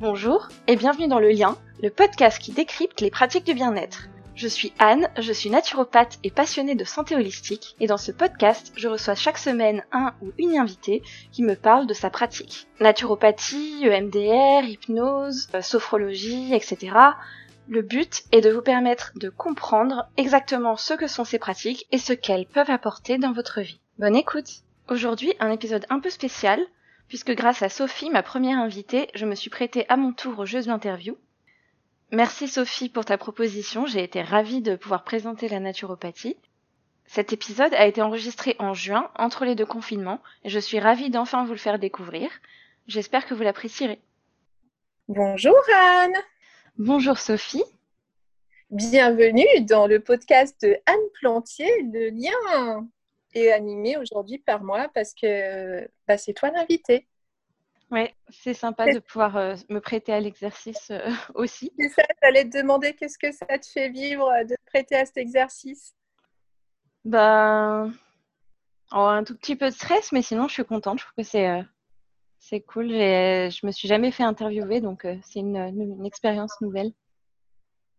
Bonjour et bienvenue dans Le Lien, le podcast qui décrypte les pratiques du bien-être. Je suis Anne, je suis naturopathe et passionnée de santé holistique et dans ce podcast, je reçois chaque semaine un ou une invitée qui me parle de sa pratique. Naturopathie, EMDR, hypnose, euh, sophrologie, etc. Le but est de vous permettre de comprendre exactement ce que sont ces pratiques et ce qu'elles peuvent apporter dans votre vie. Bonne écoute Aujourd'hui, un épisode un peu spécial puisque grâce à Sophie, ma première invitée, je me suis prêtée à mon tour au jeu de l'interview. Merci Sophie pour ta proposition, j'ai été ravie de pouvoir présenter la naturopathie. Cet épisode a été enregistré en juin, entre les deux confinements, et je suis ravie d'enfin vous le faire découvrir. J'espère que vous l'apprécierez. Bonjour Anne. Bonjour Sophie. Bienvenue dans le podcast de Anne Plantier, le lien et animé aujourd'hui par moi parce que bah, c'est toi l'invité. Oui, c'est sympa de pouvoir euh, me prêter à l'exercice euh, aussi. C'est ça, j'allais te demander qu'est-ce que ça te fait vivre euh, de te prêter à cet exercice? Ben, un tout petit peu de stress, mais sinon je suis contente. Je trouve que c'est c'est cool. Je me suis jamais fait interviewer, donc c'est une, une expérience nouvelle.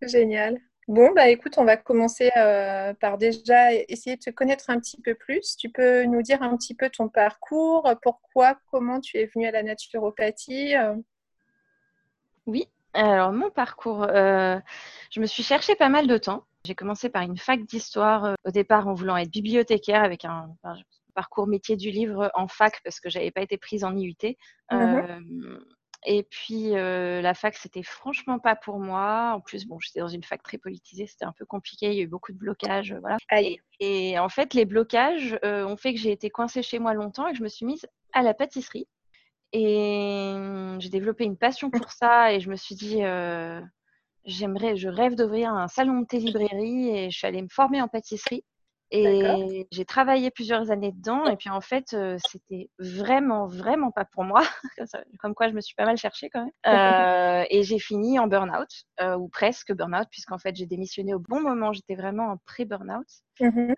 Génial. Bon, bah écoute, on va commencer euh, par déjà essayer de te connaître un petit peu plus. Tu peux nous dire un petit peu ton parcours, pourquoi, comment tu es venue à la naturopathie euh? Oui, alors mon parcours, euh, je me suis cherchée pas mal de temps. J'ai commencé par une fac d'histoire au départ en voulant être bibliothécaire avec un, parcours métier du livre en fac parce que j'avais pas été prise en IUT. Mmh et puis euh, la fac, c'était franchement pas pour moi. En plus, bon, j'étais dans une fac très politisée, c'était un peu compliqué. Il y a eu beaucoup de blocages, voilà. Et, en fait, les blocages euh, ont fait que j'ai été coincée chez moi longtemps et que je me suis mise à la pâtisserie. Et j'ai développé une passion pour ça et je me suis dit, euh, j'aimerais, je rêve d'ouvrir un salon de thé-librairie et je suis allée me former en pâtisserie. Et j'ai travaillé plusieurs années dedans. Et puis en fait, euh, c'était vraiment, vraiment pas pour moi. Comme quoi, je me suis pas mal cherchée quand même. Euh, et j'ai fini en burn-out, euh, ou presque burn-out, puisqu'en fait, j'ai démissionné au bon moment. J'étais vraiment en pré-burn-out. Mmh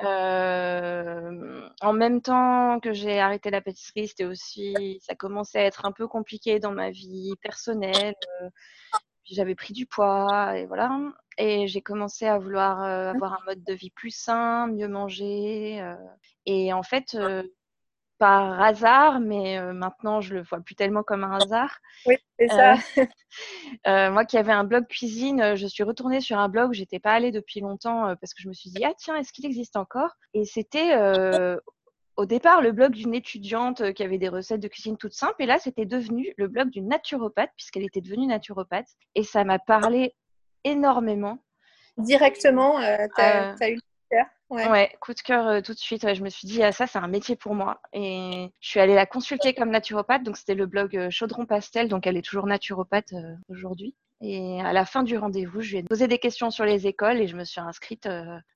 en même temps que j'ai arrêté la pâtisserie, c'était aussi, ça commençait à être un peu compliqué dans ma vie personnelle j'avais pris du poids et voilà. Et j'ai commencé à vouloir euh, avoir un mode de vie plus sain, mieux manger. Euh, et en fait, euh, par hasard, mais maintenant je le vois plus tellement comme un hasard. Oui, c'est ça. moi qui avais un blog cuisine, je suis retournée sur un blog où j'étais pas allée depuis longtemps parce que je me suis dit ah tiens est-ce qu'il existe encore? Et c'était au départ le blog d'une étudiante euh, qui avait des recettes de cuisine toutes simples. Et là, c'était devenu le blog d'une naturopathe, puisqu'elle était devenue naturopathe. Et ça m'a parlé énormément. Directement, euh, tu as, euh, eu le coup de cœur Ouais. coup de cœur tout de suite. je me suis dit, ah, ça, c'est un métier pour moi. Et je suis allée la consulter comme naturopathe. Donc, c'était le blog Chaudron Pastel. Donc, elle est toujours naturopathe aujourd'hui. Et à la fin du rendez-vous, je lui ai posé des questions sur les écoles et je me suis inscrite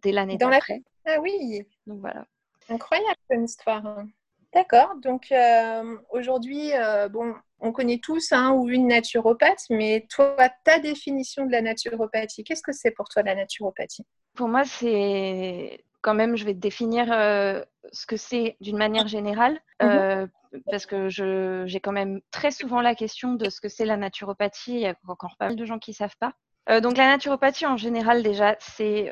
dès l'année d'après. La... Ah oui. Donc voilà. Incroyable comme histoire. Hein. D'accord. Donc euh, aujourd'hui, euh, bon, on connaît tous un ou une naturopathe, mais toi, ta définition de la naturopathie, qu'est-ce que c'est pour toi la naturopathie? Pour moi, c'est quand même, je vais définir euh, ce que c'est d'une manière générale, mhm. parce que j'ai quand même très souvent la question de ce que c'est la naturopathie. Il y a encore pas mal de gens qui ne savent pas. donc la naturopathie en général déjà, c'est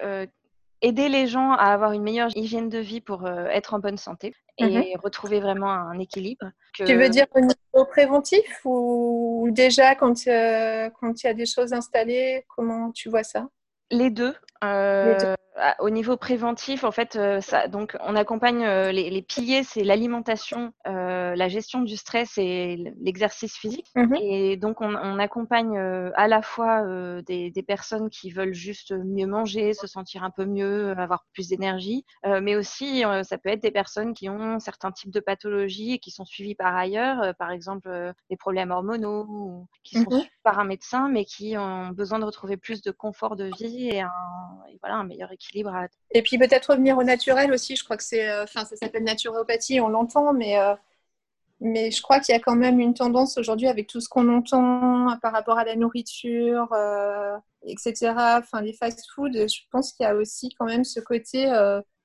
aider les gens à avoir une meilleure hygiène de vie pour euh, être en bonne santé et mhm. retrouver vraiment un équilibre. Tu veux dire au niveau préventif ou déjà quand, euh, quand il y a des choses installées, comment tu vois ça? Les deux. Euh, au niveau préventif, en fait, euh, ça, donc on accompagne euh, les, piliers, c'est l'alimentation, euh, la gestion du stress et l'exercice physique. Mhm. Et donc on, accompagne à la fois des, personnes qui veulent juste mieux manger, se sentir un peu mieux, avoir plus d'énergie, mais aussi ça peut être des personnes qui ont certains types de pathologies et qui sont suivies par ailleurs, par exemple des problèmes hormonaux, qui sont mhm. suivis par un médecin, mais qui ont besoin de retrouver plus de confort de vie et, un, et voilà un meilleur équilibre et puis peut-être revenir au naturel aussi. Je crois que c'est, euh, enfin, ça s'appelle naturopathie, on l'entend, mais euh, mais je crois qu'il y a quand même une tendance aujourd'hui avec tout ce qu'on entend par rapport à la nourriture, euh, etc. Enfin, les fast-foods, je pense qu'il y a aussi quand même ce côté,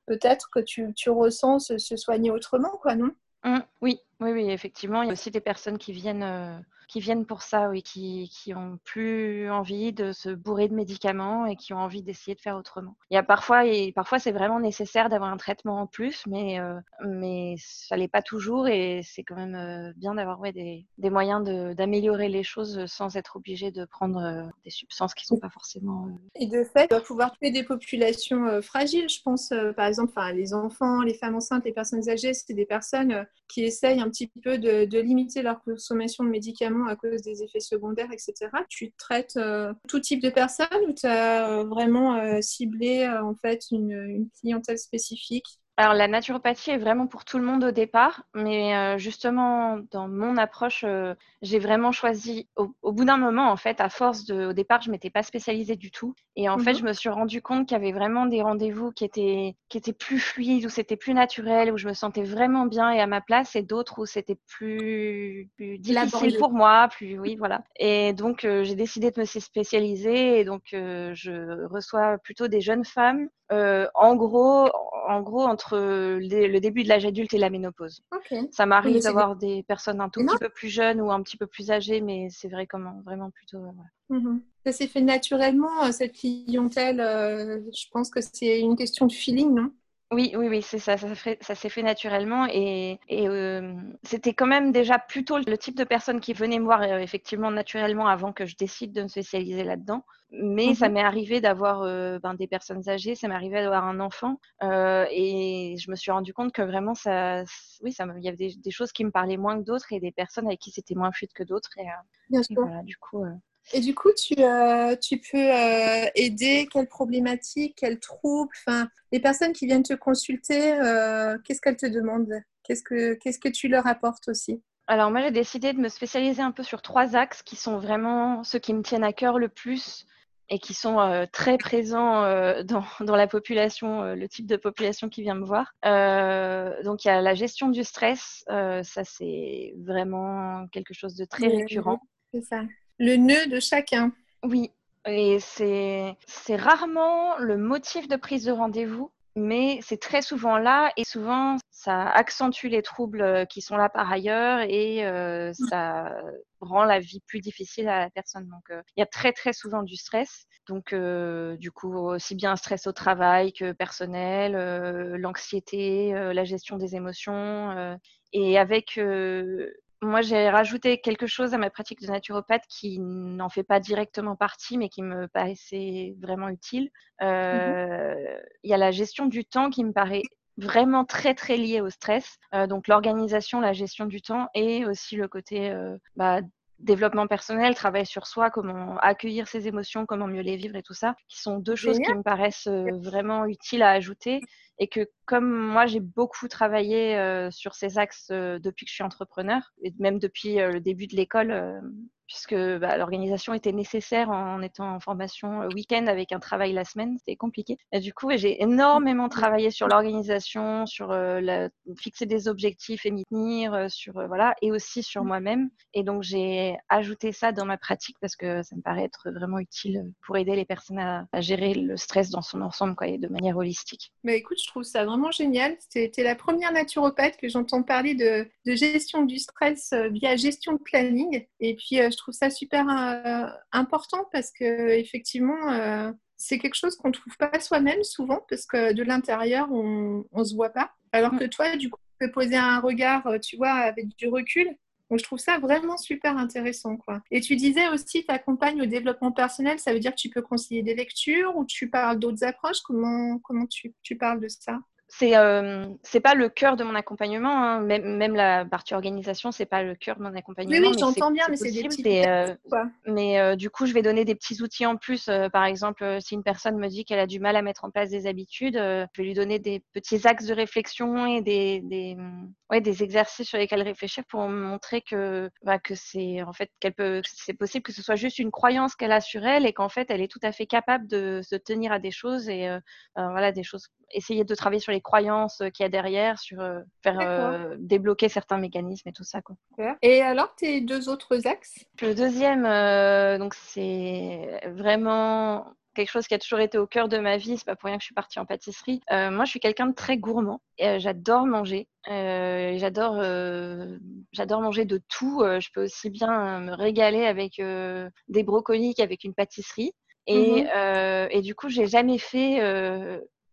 peut-être que tu, tu ressens se, soigner autrement, quoi, non? Mmh, Oui, Oui, oui, effectivement, il y a aussi des personnes qui viennent, euh, qui viennent pour ça, oui, qui, qui ont plus envie de se bourrer de médicaments et qui ont envie d'essayer de faire autrement. Il y a parfois, parfois c'est vraiment nécessaire d'avoir un traitement en plus, mais, euh, mais ça l'est pas toujours et c'est quand même euh, bien d'avoir des, des moyens d'améliorer les choses sans être obligé de prendre des substances qui sont pas forcément. Et de fait, on va pouvoir tuer des populations fragiles, je pense, par exemple, les enfants, les femmes enceintes, les personnes âgées, c'est des personnes qui essayent un petit peu de, limiter leur consommation de médicaments à cause des effets secondaires, etc. Tu traites euh, tout type de personnes ou tu as euh, vraiment euh, ciblé en fait une clientèle spécifique? Alors la naturopathie est vraiment pour tout le monde au départ, mais euh, justement dans mon approche, euh, j'ai vraiment choisi au, bout d'un moment en fait, à force de, au départ, je m'étais pas spécialisée du tout, et en fait, mhm. je me suis rendu compte qu'il y avait vraiment des rendez-vous qui étaient qui étaient plus fluides, où c'était plus naturel, où je me sentais vraiment bien et à ma place, et d'autres où c'était plus, plus difficile pour moi, plus oui voilà. Et donc euh, j'ai décidé de me spécialiser, et donc je reçois plutôt des jeunes femmes euh, en gros, en gros entre le début de l'âge adulte et la ménopause. Ça m'arrive d'avoir des personnes un tout petit peu plus jeunes ou un petit peu plus âgées, mais c'est vrai comment vraiment plutôt. Mhm. Ça s'est fait naturellement euh, cette clientèle. Euh, je pense que c'est une question de feeling, non? Oui, oui, oui, c'est ça. Ça, s'est fait naturellement et, c'était quand même déjà plutôt le type de personne qui venait me voir effectivement naturellement avant que je décide de me spécialiser là-dedans. Mais ça mhm. m'est arrivé d'avoir ben, des personnes âgées, ça m'est arrivé d'avoir un enfant et je me suis rendu compte que vraiment ça, oui, ça, il y avait des, choses qui me parlaient moins que d'autres et des personnes avec qui c'était moins fluide que d'autres et, Bien sûr. voilà, du coup. Et du coup, tu, euh, tu peux euh, aider quelles problématiques, quels troubles enfin, Les personnes qui viennent te consulter, euh, qu'est-ce qu'elles te demandent? Qu'est-ce que, tu leur apportes aussi? Alors moi, j'ai décidé de me spécialiser un peu sur trois axes qui sont vraiment ceux qui me tiennent à cœur le plus et qui sont très présents dans, dans, la population, le type de population qui vient me voir. donc il y a la gestion du stress, ça c'est vraiment quelque chose de très récurrent. C'est ça le nœud de chacun. Oui, et c'est rarement le motif de prise de rendez-vous, mais c'est très souvent là et souvent ça accentue les troubles euh, qui sont là par ailleurs et euh, ça rend la vie plus difficile à la personne. Donc euh, il y a très très souvent du stress. Donc du coup aussi bien stress au travail que personnel, l'anxiété, la gestion des émotions et avec moi, j'ai rajouté quelque chose à ma pratique de naturopathe qui n'en fait pas directement partie, mais qui me paraissait vraiment utile. Mmh euh, il y a la gestion du temps qui me paraît vraiment très très liée au stress. Euh, donc l'organisation, la gestion du temps et aussi le côté euh, bah, développement personnel, travail sur soi, comment accueillir ses émotions, comment mieux les vivre et tout ça, qui sont deux choses qui me paraissent vraiment utiles à ajouter et que comme moi j'ai beaucoup travaillé euh, sur ces axes euh, depuis que je suis entrepreneur et même depuis euh, le début de l'école puisque bah, l'organisation était nécessaire en étant en formation week-end avec un travail la semaine, c'était compliqué. Et du coup, j'ai énormément travaillé sur l'organisation, sur la, fixer des objectifs et m'y tenir, sur voilà, et aussi sur moi-même. Et donc j'ai ajouté ça dans ma pratique parce que ça me paraît être vraiment utile pour aider les personnes à, gérer le stress dans son ensemble, quoi, et de manière holistique. Mais écoute, je trouve ça vraiment génial. C'était la première naturopathe que j'entends parler de, gestion du stress euh, via gestion de planning. Et puis, euh, je trouve ça super euh, important parce que effectivement, c'est quelque chose qu'on ne trouve pas soi-même souvent parce que de l'intérieur, on ne se voit pas. Alors que toi, du coup, tu peux poser un regard, tu vois, avec du recul. Donc, je trouve ça vraiment super intéressant. Quoi. Et tu disais aussi, tu accompagnes au développement personnel, ça veut dire que tu peux conseiller des lectures ou tu parles d'autres approches? Comment, comment tu, tu parles de ça? C'est euh, c'est pas le cœur de mon accompagnement hein. même, même, la partie organisation c'est pas le cœur de mon accompagnement oui, oui j'entends bien mais c'est des petits euh, mais euh, du coup je vais donner des petits outils en plus euh, par exemple si une personne me dit qu'elle a du mal à mettre en place des habitudes je vais lui donner des petits axes de réflexion et des, des ouais des exercices sur lesquels réfléchir pour montrer que bah, que c'est en fait qu'elle peut c'est possible que ce soit juste une croyance qu'elle a sur elle et qu'en fait elle est tout à fait capable de se tenir à des choses et voilà des choses essayer de travailler sur les croyances qu'il y a derrière, sur euh, faire euh, débloquer certains mécanismes et tout ça. Quoi. Et alors, tes deux autres axes Le deuxième, euh, donc c'est vraiment quelque chose qui a toujours été au cœur de ma vie. C'est pas pour rien que je suis partie en pâtisserie. moi, je suis quelqu'un de très gourmand. j'adore manger. j'adore, j'adore manger de tout. je peux aussi bien me régaler avec des brocolis qu'avec une pâtisserie. Et, mmh et, du coup, j'ai jamais fait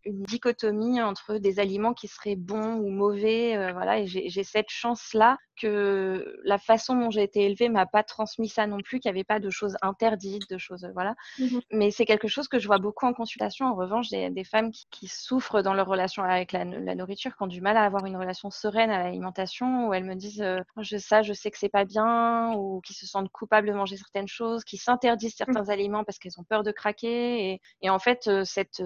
une dichotomie entre des aliments qui seraient bons ou mauvais. Euh, voilà, et j'ai cette chance-là que la façon dont j'ai été élevée m'a pas transmis ça non plus, qu'il n'y avait pas de choses interdites, de choses, voilà. Mmh Mais c'est quelque chose que je vois beaucoup en consultation. En revanche, des, des femmes qui, souffrent dans leur relation avec la, nourriture, qui ont du mal à avoir une relation sereine à l'alimentation, où elles me disent euh, je, ça, je sais que c'est pas bien, ou qui se sentent coupables de manger certaines choses, qui s'interdisent mmh. certains aliments parce qu'elles ont peur de craquer. Et, et en fait, euh, cette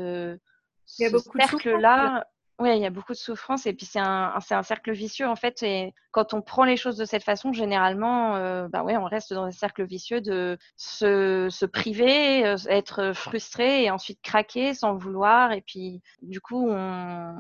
il y a beaucoup de cercle-là, oui, il y a beaucoup de souffrance et puis c'est un, un, cercle vicieux en fait. Et quand on prend les choses de cette façon, généralement, euh, bah ouais, on reste dans un cercle vicieux de se, se priver, euh, être frustré et ensuite craquer sans vouloir. Et puis du coup, on,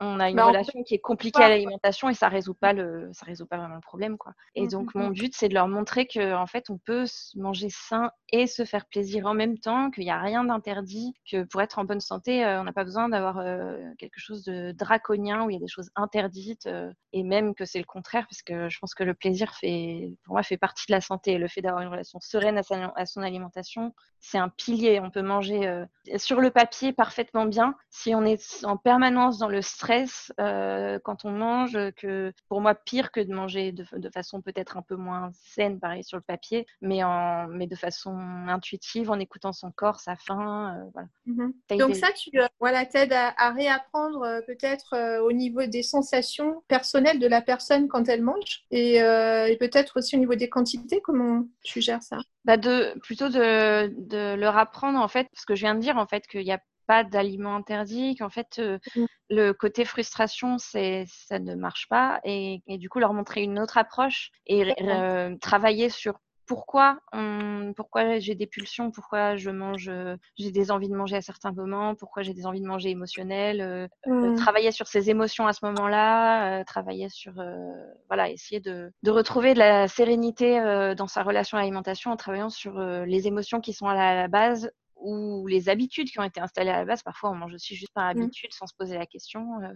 on a une bah, relation qui est compliquée à l'alimentation et ça résout pas le ça résout pas vraiment le problème quoi. Et mmh, donc mmh, mon mmh. but c'est de leur montrer que en fait on peut manger sain et se faire plaisir en même temps, qu'il n'y a rien d'interdit, que pour être en bonne santé, euh, on n'a pas besoin d'avoir euh, quelque chose de draconien où il y a des choses interdites euh, et même que c'est le contraire parce que je pense que le plaisir fait pour moi fait partie de la santé. Le fait d'avoir une relation sereine à, son alimentation, c'est un pilier. On peut manger sur le papier parfaitement bien si on est en permanence dans le stress quand on mange, que pour moi pire que de manger de, façon peut-être un peu moins saine, pareil sur le papier, mais, en, mais de façon intuitive, en écoutant son corps, sa faim. Euh, voilà. Mhm. Donc ça, tu euh, voilà, t'aides à, à, réapprendre peut-être au niveau des sensations personnelles de la personne quand elle mange et, et peut-être aussi au niveau des quantités, comment tu gères ça? Bah de, Plutôt de, de leur apprendre en fait, parce que je viens de dire en fait qu'il y a pas d'aliments interdits, qu'en fait, euh, mmh. le côté frustration, c'est ça ne marche pas. Et, du coup, leur montrer une autre approche et euh, travailler sur pourquoi, pourquoi j'ai des pulsions, pourquoi je mange, euh, j'ai des envies de manger à certains moments, pourquoi j'ai des envies de manger émotionnelles, mmh. travailler sur ces émotions à ce moment-là, travailler sur, voilà, essayer de, de, retrouver de la sérénité dans sa relation à l'alimentation en travaillant sur les émotions qui sont à la base ou les habitudes qui ont été installées à la base. Parfois, on mange aussi juste par mmh. habitude, sans se poser la question, euh,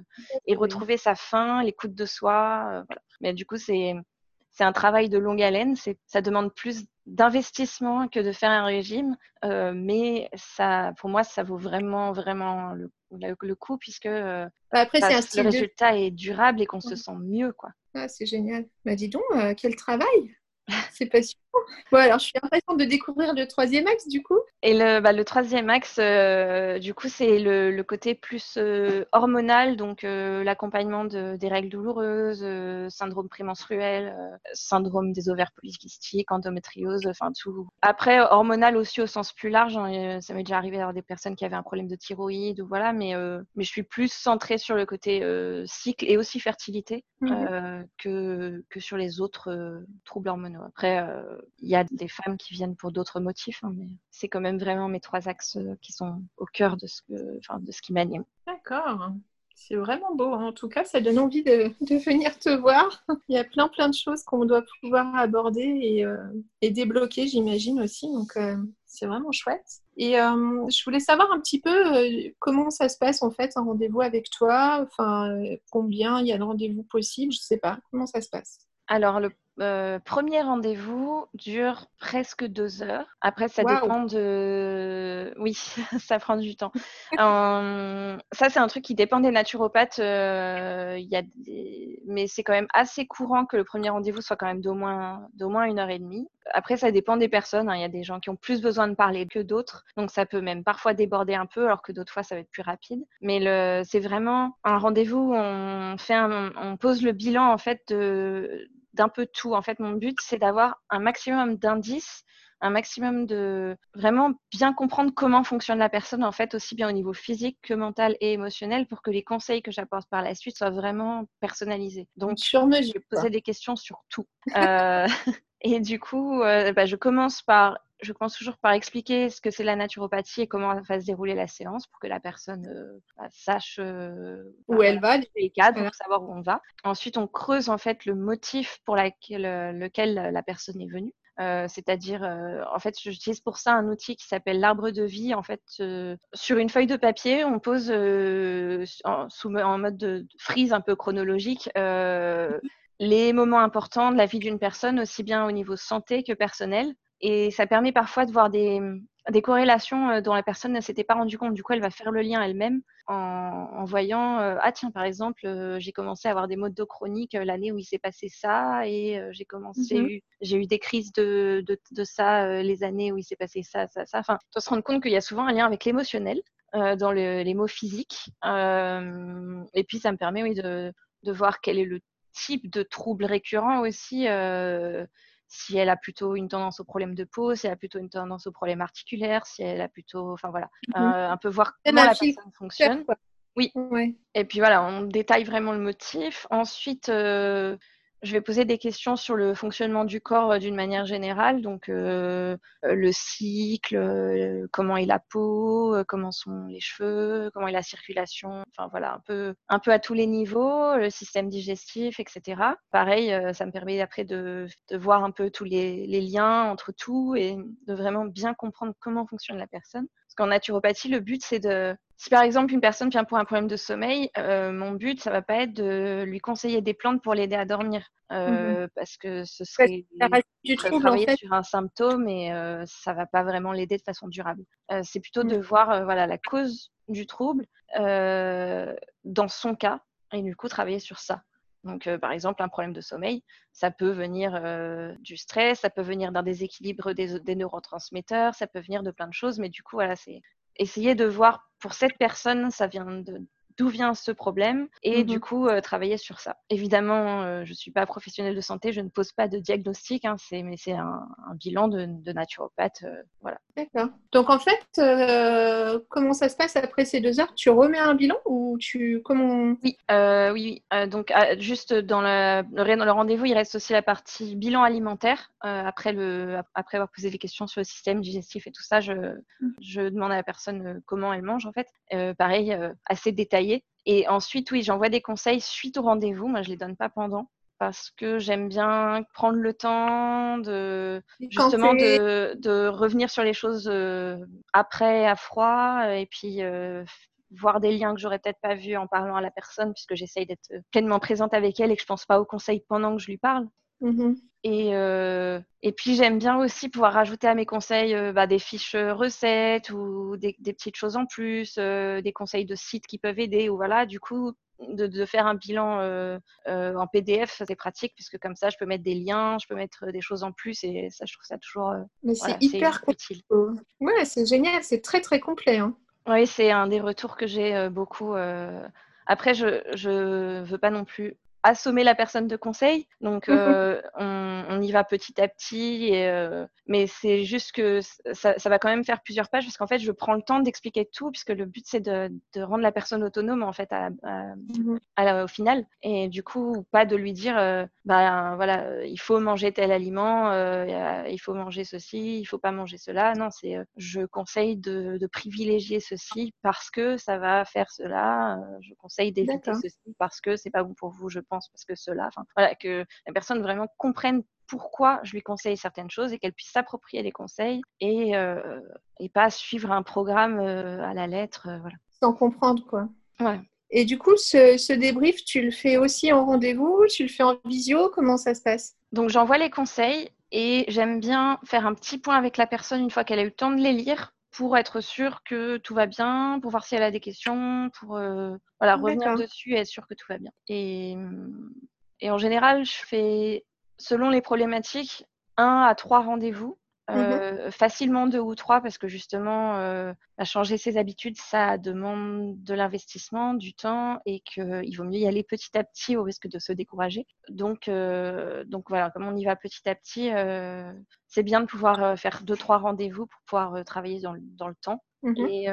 et retrouver sa faim, l'écoute de soi. Euh, voilà. Mais du coup, c'est c'est un travail de longue haleine. Ça demande plus d'investissement que de faire un régime, euh, mais ça, pour moi, ça vaut vraiment vraiment le, le, coup puisque bah, Après, bah, le résultat est durable et qu'on se sent mieux, quoi. Ah, c'est génial. Bah dis donc, quel travail c'est passionnant. Bon, alors je suis impatiente de découvrir le troisième axe du coup. Et le, bah, le troisième axe, euh, du coup, c'est le, le, côté plus euh, hormonal, donc euh, l'accompagnement de, des règles douloureuses, syndrome prémenstruel, syndrome des ovaires polykystiques, endométriose, enfin tout. Après, hormonal aussi au sens plus large, hein, ça m'est déjà arrivé d'avoir des personnes qui avaient un problème de thyroïde ou voilà, mais, mais je suis plus centrée sur le côté cycle et aussi fertilité mmh que, que sur les autres troubles hormonaux. Après, il y a des femmes qui viennent pour d'autres motifs, hein, mais c'est quand même vraiment mes trois axes euh, qui sont au cœur de ce, que, enfin, de ce qui m'anime. D'accord. C'est vraiment beau. Hein. En tout cas, ça donne envie de, de, venir te voir. Il y a plein, plein de choses qu'on doit pouvoir aborder et, euh, et débloquer, j'imagine aussi. Donc, euh, c'est vraiment chouette. Et je voulais savoir un petit peu comment ça se passe en fait un rendez-vous avec toi? Enfin, combien il y a de rendez-vous possibles, je sais pas. Comment ça se passe? Alors, le euh, premier rendez-vous dure presque deux heures. Après, ça dépend de. Oui, ça prend du temps. Euh, ça, c'est un truc qui dépend des naturopathes. Euh, y a Mais c'est quand même assez courant que le premier rendez-vous soit quand même d'au moins, d'au moins une heure et demie. Après, ça dépend des personnes. Hein. Il y a des gens qui ont plus besoin de parler que d'autres. Donc, ça peut même parfois déborder un peu, alors que d'autres fois, ça va être plus rapide. Mais le... c'est vraiment un rendez-vous où on, fait on pose le bilan en fait de d'un peu tout. En fait, mon but, c'est d'avoir un maximum d'indices, un maximum de vraiment bien comprendre comment fonctionne la personne, en fait, aussi bien au niveau physique que mental et émotionnel, pour que les conseils que j'apporte par la suite soient vraiment personnalisés. Donc, sur je vais poser des questions sur tout. Euh, et du coup, euh, bah, je commence par je commence toujours par expliquer ce que c'est la naturopathie et comment va se dérouler la séance pour que la personne euh, bah, sache euh, où bah, elle va, les cadres, pour savoir où on va. Ensuite, on creuse en fait le motif pour laquelle, euh, lequel la personne est venue. c'est-à-dire, en fait, j'utilise pour ça un outil qui s'appelle l'arbre de vie. En fait, sur une feuille de papier, on pose en, sous, en mode de frise un peu chronologique les moments importants de la vie d'une personne, aussi bien au niveau santé que personnel. Et ça permet parfois de voir des, des corrélations euh, dont la personne ne s'était pas rendu compte. Du coup, elle va faire le lien elle-même en, voyant euh, ah tiens par exemple euh, j'ai commencé à avoir des maux de dos chroniques l'année où il s'est passé ça et j'ai commencé mmh j'ai eu des crises de, de, ça les années où il s'est passé ça ça ça. Enfin, tu se rendre compte qu'il y a souvent un lien avec l'émotionnel dans les mots physiques. et puis ça me permet oui de, de voir quel est le type de trouble récurrent aussi si elle a plutôt une tendance au problème de peau, si elle a plutôt une tendance au problème articulaire, si elle a plutôt, enfin voilà, mmh euh, un peu voir comment la personne fonctionne. Oui. Et puis voilà, on détaille vraiment le motif. Ensuite, euh, je vais poser des questions sur le fonctionnement du corps euh, d'une manière générale, donc euh, euh, le cycle, comment est la peau, comment sont les cheveux, comment est la circulation, enfin voilà, un peu, un peu à tous les niveaux, le système digestif, etc. Pareil, ça me permet après de, voir un peu tous les, les liens entre tout et de vraiment bien comprendre comment fonctionne la personne. Parce qu'en naturopathie, le but, c'est de, si par exemple une personne vient pour un problème de sommeil, euh, mon but, ça va pas être de lui conseiller des plantes pour l'aider à dormir, euh, mhm. parce que ce serait du travailler sur un symptôme et euh, ça va pas vraiment l'aider de façon durable. c'est plutôt de voir voilà la cause du trouble dans son cas et du coup travailler sur ça. Donc, par exemple, un problème de sommeil, ça peut venir du stress, ça peut venir d'un déséquilibre des, des, neurotransmetteurs, ça peut venir de plein de choses, mais du coup, voilà, c'est essayer de voir pour cette personne, ça vient de, d'où vient ce problème et du mmh coup euh, travailler sur ça. Évidemment, euh, je ne suis pas professionnelle de santé, je ne pose pas de diagnostic, hein, c'est, mais c'est un, bilan de, naturopathe. Euh, voilà. D'accord. Donc en fait, comment ça se passe après ces deux heures? Tu remets un bilan ou tu comment Oui, oui, oui. donc juste dans le, le, rendez-vous, il reste aussi la partie bilan alimentaire. après, le, après avoir posé des questions sur le système digestif et tout ça, je, mmh. je demande à la personne comment elle mange en fait. pareil, assez détaillé et ensuite, oui, j'envoie des conseils suite au rendez-vous. Moi, je les donne pas pendant parce que j'aime bien prendre le temps de justement de, revenir sur les choses euh, après à froid et puis euh, voir des liens que j'aurais peut-être pas vus en parlant à la personne puisque j'essaye d'être pleinement présente avec elle et que je pense pas aux conseils pendant que je lui parle. Mmh et, euh, et puis j'aime bien aussi pouvoir rajouter à mes conseils euh, bah, des fiches euh, recettes ou des, petites choses en plus, des conseils de sites qui peuvent aider. Ou voilà, du coup, de, faire un bilan en PDF, c'est pratique puisque comme ça, je peux mettre des liens, je peux mettre des choses en plus et ça, je trouve ça toujours. Mais c'est hyper utile. Ouais, c'est génial, c'est très très complet. Hein. Oui, c'est un des retours que j'ai beaucoup. Après, je ne veux pas non plus assommer la personne de conseil. Donc, mmh euh, on, y va petit à petit. Et, euh, mais c'est juste que ça, va quand même faire plusieurs pages parce qu'en fait, je prends le temps d'expliquer tout puisque le but, c'est de, rendre la personne autonome en fait à, mmh au final. Et du coup, pas de lui dire, euh, bah, voilà, il faut manger tel aliment, il faut manger ceci, il faut pas manger cela. Non, c'est je conseille de, de, privilégier ceci parce que ça va faire cela. je conseille d'éviter ceci parce que c'est pas bon pour vous, je parce que cela, enfin voilà, que la personne vraiment comprenne pourquoi je lui conseille certaines choses et qu'elle puisse s'approprier les conseils et, euh, et pas suivre un programme euh, à la lettre. Euh, voilà. Sans comprendre, quoi. Ouais. Et du coup, ce, ce, débrief, tu le fais aussi en rendez-vous Tu le fais en visio Comment ça se passe? Donc, j'envoie les conseils et j'aime bien faire un petit point avec la personne une fois qu'elle a eu le temps de les lire pour être sûr que tout va bien, pour voir si elle a des questions, pour euh, voilà, revenir dessus et être sûr que tout va bien. Et, et, en général, je fais, selon les problématiques, un à trois rendez-vous Mmh euh, facilement deux ou trois parce que justement, euh, à changer ses habitudes, ça demande de l'investissement, du temps et qu'il vaut mieux y aller petit à petit au risque de se décourager. Donc, euh, donc voilà, comme on y va petit à petit, c'est bien de pouvoir faire deux, trois rendez-vous pour pouvoir travailler dans le, dans le temps. Mmh et,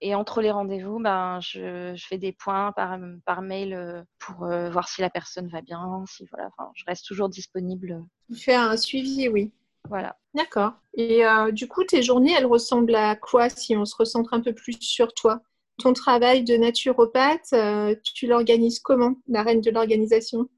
et, entre les rendez-vous, ben, je, je, fais des points par, par mail pour voir si la personne va bien, si voilà, enfin, je reste toujours disponible. Tu fais un suivi, oui. Voilà. D'accord. Et euh, du coup, tes journées, elles ressemblent à quoi si on se recentre un peu plus sur toi? Ton travail de naturopathe, euh, tu l'organises comment, la reine de l'organisation?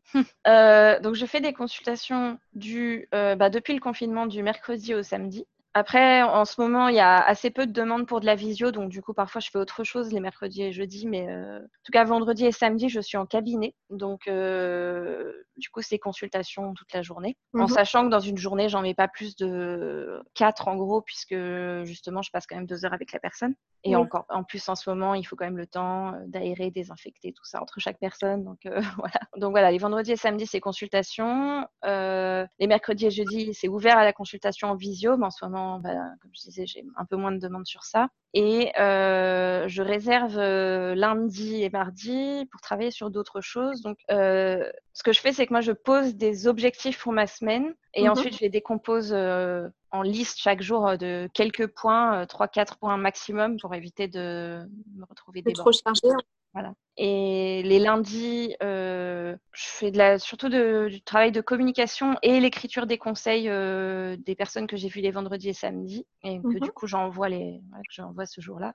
Euh, Donc, je fais des consultations du, euh, bah, depuis le confinement du mercredi au samedi. Après, en ce moment, il y a assez peu de demandes pour de la visio, donc du coup, parfois, je fais autre chose les mercredis et jeudis, mais euh, en tout cas, vendredi et samedi, je suis en cabinet, donc euh, du coup, c'est consultation toute la journée, en Mhm. sachant que dans une journée, j'en mets pas plus de 4 en gros, puisque justement, je passe quand même deux heures avec la personne. Et encore, en plus, en ce moment, il faut quand même le temps euh, d'aérer, désinfecter, tout ça entre chaque personne. Donc euh, voilà. Donc voilà, les vendredis et samedis, c'est consultation. Euh, les mercredis et jeudis, c'est ouvert à la consultation en visio, mais en ce moment, bah, comme je disais, j'ai un peu moins de demandes sur ça. Et euh, je réserve euh, lundi et mardi pour travailler sur d'autres choses. Donc, euh, ce que je fais, c'est que moi, je pose des objectifs pour ma semaine et Mhm. ensuite, je les décompose euh, en liste chaque jour de quelques points, 3-4 points maximum pour éviter de me retrouver débordée. trop chargé. Voilà. Et les lundis, euh, je fais de la, surtout de- du travail de communication et l'écriture des conseils euh, des personnes que j'ai vues les vendredis et samedis, et que Mhm. du coup j'envoie les, que j'envoie ce jour-là.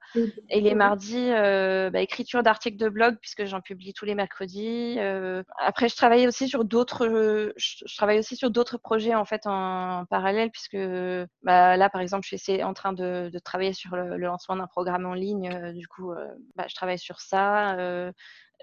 Et les mardis, euh, bah, écriture d'articles de blog puisque j'en publie tous les mercredis. Euh, après, je travaille aussi sur d'autres, je, je travaille aussi sur d'autres projets en fait en, en parallèle puisque bah, là, par exemple, je suis en train de, de travailler sur le, le lancement d'un programme en ligne. euh, du coup, euh, bah, je travaille sur ça.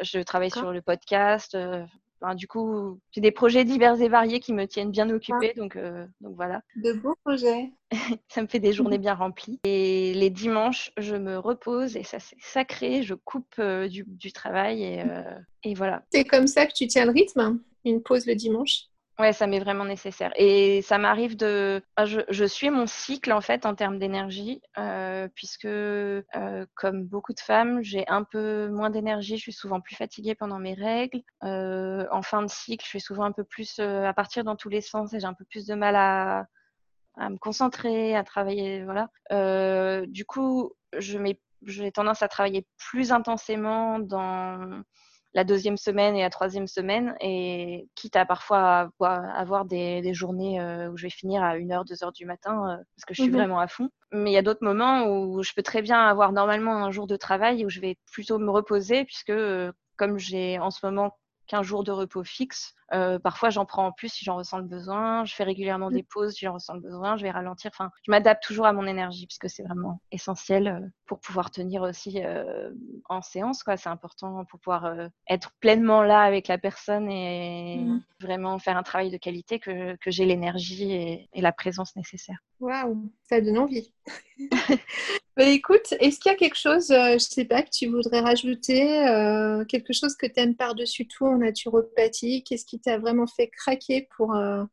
Je travaille sur le podcast. euh, enfin, du coup, j'ai des projets divers et variés qui me tiennent bien occupée. Donc, euh, donc voilà, De beaux projets. ça me fait des journées bien remplies. Et les dimanches, je me repose et ça c'est sacré. Je coupe euh, du, du travail et, euh, et voilà. C'est comme ça que tu tiens le rythme, hein une pause le dimanche? Ouais, ça m'est vraiment nécessaire. Et ça m'arrive de. Je, suis mon cycle en fait en termes d'énergie, euh, puisque euh, comme beaucoup de femmes, j'ai un peu moins d'énergie. Je suis souvent plus fatiguée pendant mes règles. Euh, en fin de cycle, je suis souvent un peu plus à partir dans tous les sens et j'ai un peu plus de mal à, me concentrer, à travailler. Voilà. Du coup, je j'ai tendance à travailler plus intensément dans la deuxième semaine et la troisième semaine, et quitte à parfois avoir, des, journées euh, où je vais finir à 1h, 2h du matin, euh, parce que je suis Mhm. vraiment à fond. Mais il y a d'autres moments où je peux très bien avoir normalement un jour de travail où je vais plutôt me reposer, puisque euh, comme j'ai en ce moment qu'un jour de repos fixe, euh, parfois j'en prends en plus si j'en ressens le besoin. Je fais régulièrement des pauses si j'en ressens le besoin. Je vais ralentir. Enfin, je m'adapte toujours à mon énergie puisque c'est vraiment essentiel euh, pour pouvoir tenir aussi euh, en séance. Quoi, c'est important pour pouvoir euh, être pleinement là avec la personne et Mhm. vraiment faire un travail de qualité que, que j'ai l'énergie et, et la présence nécessaire. Waouh, ça donne envie. Bah, écoute, est-ce qu'il y a quelque chose, je sais pas, que tu voudrais rajouter, quelque chose que tu aimes par-dessus tout en naturopathie? Qu'est-ce qui t'a vraiment fait craquer pour, euh,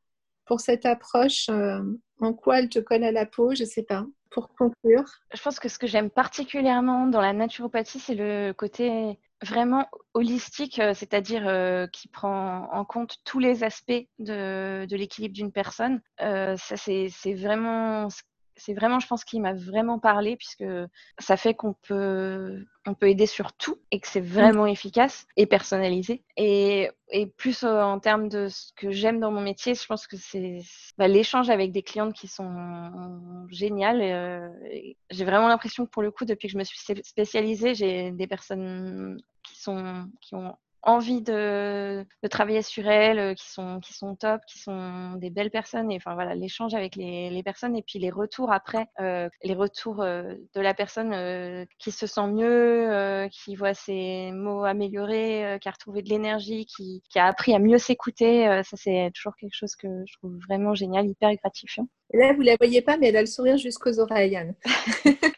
pour cette approche euh, En quoi elle te colle à la peau Je sais pas. Pour conclure. Je pense que ce que j'aime particulièrement dans la naturopathie, c'est le côté vraiment holistique, euh, c'est-à-dire qui prend en compte tous les aspects de, de l'équilibre d'une personne. Ça, c'est vraiment, c'est vraiment, je pense, qui m'a vraiment parlé, puisque ça fait qu'on peut, on peut aider sur tout et que c'est vraiment efficace et personnalisé. Et, et plus euh, en termes de ce que j'aime dans mon métier, je pense que c'est bah, l'échange avec des clientes qui sont géniales. Euh, j'ai vraiment l'impression que pour le coup, depuis que je me suis spécialisée, j'ai des personnes qui sont qui ont envie de, de, travailler sur elles, qui sont, qui sont top, qui sont des belles personnes. Et enfin voilà, l'échange avec les, les, personnes et puis les retours après, euh, les retours euh, de la personne euh, qui se sent mieux, euh, qui voit ses mots améliorés, euh, qui a retrouvé de l'énergie, qui, qui, a appris à mieux s'écouter. euh, ça, c'est toujours quelque chose que je trouve vraiment génial, hyper gratifiant. Là, vous ne la voyez pas, mais elle a le sourire jusqu'aux oreilles, Anne.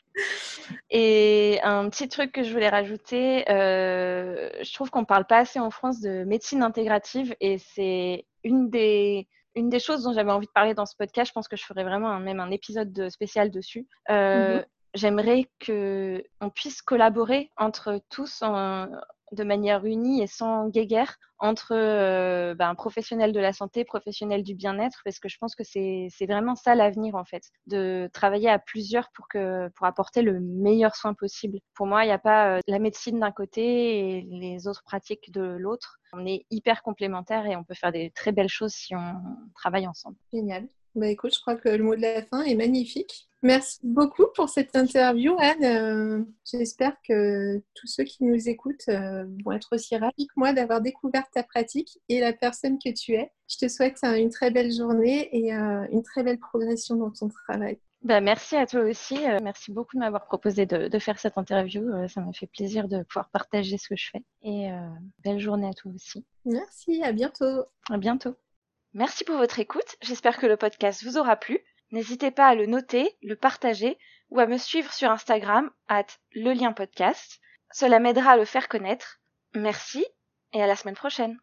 Et un petit truc que je voulais rajouter, euh, je trouve qu'on ne parle pas assez en France de médecine intégrative et c'est une des, une des choses dont j'avais envie de parler dans ce podcast. Je pense que je ferai vraiment un, même un épisode de, spécial dessus. Euh, mm -hmm. J'aimerais qu'on puisse collaborer entre tous en, de manière unie et sans guéguerre entre euh, ben, professionnels de la santé, professionnels du bien-être, parce que je pense que c'est vraiment ça l'avenir en fait, de travailler à plusieurs pour, que, pour apporter le meilleur soin possible. Pour moi, il n'y a pas euh, la médecine d'un côté et les autres pratiques de l'autre. On est hyper complémentaires et on peut faire des très belles choses si on travaille ensemble. Génial. Bah écoute, je crois que le mot de la fin est magnifique. Merci beaucoup pour cette interview, Anne. Euh, j'espère que tous ceux qui nous écoutent euh, vont être aussi ravis que moi d'avoir découvert ta pratique et la personne que tu es. Je te souhaite une très belle journée et une très belle progression dans ton travail. Bah, merci à toi aussi. merci beaucoup de m'avoir proposé de, faire cette interview. ça m'a fait plaisir de pouvoir partager ce que je fais. Et belle journée à toi aussi. Merci, à bientôt. À bientôt. Merci pour votre écoute. J'espère que le podcast vous aura plu. N'hésitez pas à le noter, le partager ou à me suivre sur Instagram at le lien podcast. Cela m'aidera à le faire connaître. Merci et à la semaine prochaine.